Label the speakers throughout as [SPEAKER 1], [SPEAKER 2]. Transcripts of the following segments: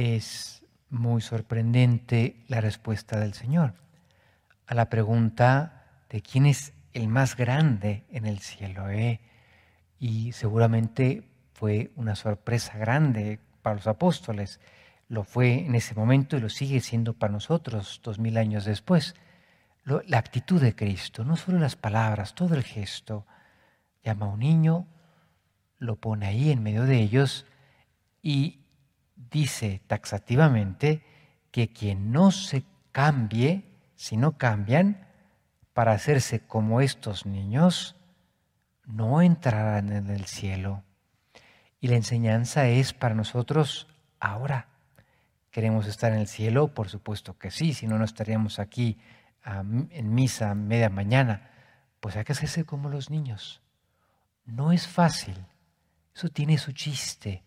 [SPEAKER 1] es muy sorprendente la respuesta del Señor a la pregunta de quién es el más grande en el cielo. ¿eh? Y seguramente fue una sorpresa grande para los apóstoles. Lo fue en ese momento y lo sigue siendo para nosotros dos mil años después. la actitud de Cristo, no solo las palabras, todo el gesto. Llama a un niño, lo pone ahí en medio de ellos y dice taxativamente que quien no se cambie, si no cambian, para hacerse como estos niños, no entrarán en el cielo. Y la enseñanza es para nosotros ahora. ¿Queremos estar en el cielo? Por supuesto que sí, si no, no estaríamos aquí en misa media mañana. Pues hay que hacerse como los niños. No es fácil, eso tiene su chiste,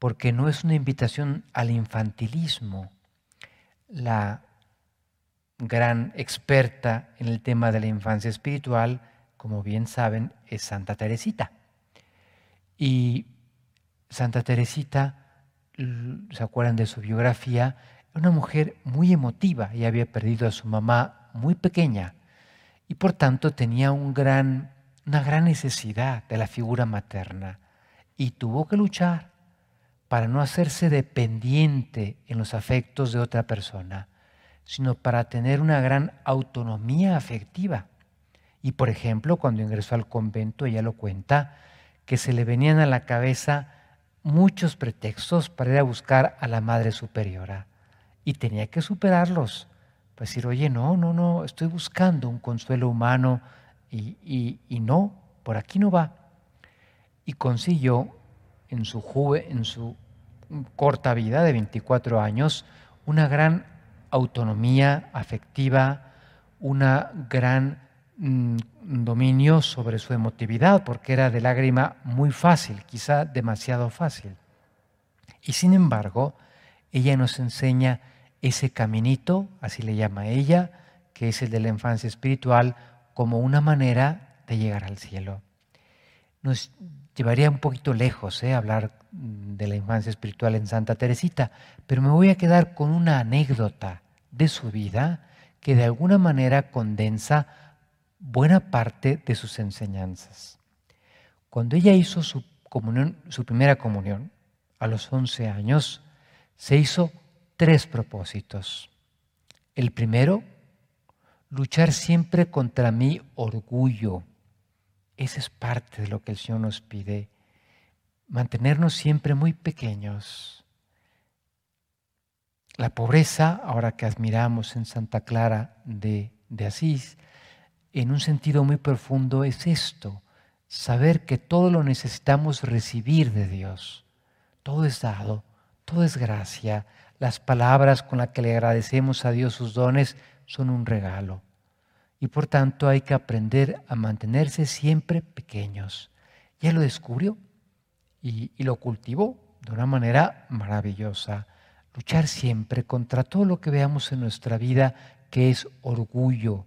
[SPEAKER 1] porque no es una invitación al infantilismo. La gran experta en el tema de la infancia espiritual, como bien saben, es Santa Teresita. Y Santa Teresita, ¿se acuerdan de su biografía? Una mujer muy emotiva y había perdido a su mamá muy pequeña y por tanto tenía una gran necesidad de la figura materna y tuvo que luchar para no hacerse dependiente en los afectos de otra persona, sino para tener una gran autonomía afectiva. Y por ejemplo, cuando ingresó al convento, ella lo cuenta, que se le venían a la cabeza muchos pretextos para ir a buscar a la Madre Superiora. Y tenía que superarlos. Para decir, oye, no, no, no, estoy buscando un consuelo humano y, y no, por aquí no va y consiguió en su, en su corta vida de 24 años una gran autonomía afectiva, una gran mm, dominio sobre su emotividad, porque era de lágrima muy fácil, quizá demasiado fácil. Y sin embargo, ella nos enseña ese caminito, así le llama ella, que es el de la infancia espiritual, como una manera de llegar al cielo. Nos llevaría un poquito lejos ¿eh? hablar de la infancia espiritual en Santa Teresita, pero me voy a quedar con una anécdota de su vida que de alguna manera condensa buena parte de sus enseñanzas. Cuando ella hizo su, su primera comunión, a los 11 años, se hizo tres propósitos. El primero, luchar siempre contra mi orgullo esa es parte de lo que el Señor nos pide. Mantenernos siempre muy pequeños. La pobreza, ahora que admiramos en Santa Clara de, Asís, en un sentido muy profundo es esto, saber que todo lo necesitamos recibir de Dios. Todo es dado, todo es gracia. Las palabras con las que le agradecemos a Dios sus dones son un regalo y por tanto hay que aprender a mantenerse siempre pequeños. Ya lo descubrió y, lo cultivó de una manera maravillosa. Luchar siempre contra todo lo que veamos en nuestra vida que es orgullo.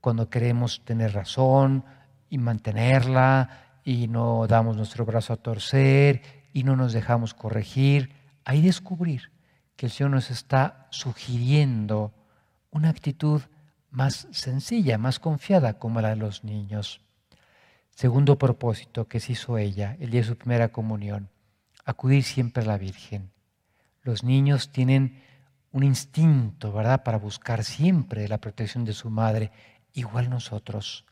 [SPEAKER 1] Cuando queremos tener razón y mantenerla y no damos nuestro brazo a torcer y no nos dejamos corregir, hay descubrir que el Señor nos está sugiriendo una actitud más sencilla, más confiada como la de los niños. Segundo propósito que se hizo ella el día de su primera comunión, acudir siempre a la Virgen. Los niños tienen un instinto, ¿verdad?, para buscar siempre la protección de su madre, igual nosotros.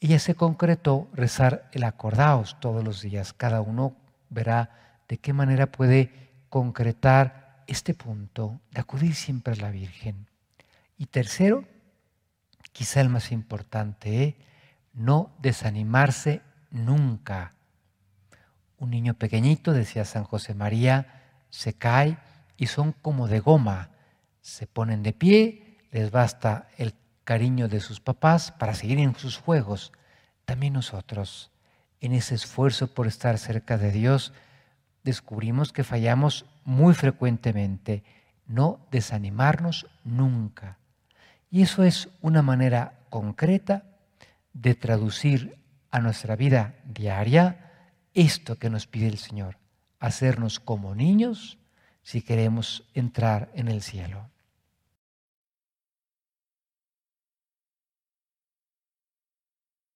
[SPEAKER 1] Ella se concretó rezar el acordaos todos los días. Cada uno verá de qué manera puede concretar este punto de acudir siempre a la Virgen. Y tercero, quizá el más importante, ¿eh? no desanimarse nunca. Un niño pequeñito, decía San José María, se cae y son como de goma. Se ponen de pie, les basta el cariño de sus papás para seguir en sus juegos. También nosotros, en ese esfuerzo por estar cerca de Dios, descubrimos que fallamos muy frecuentemente. No desanimarnos nunca. Y eso es una manera concreta de traducir a nuestra vida diaria esto que nos pide el Señor, hacernos como niños si queremos entrar en el cielo.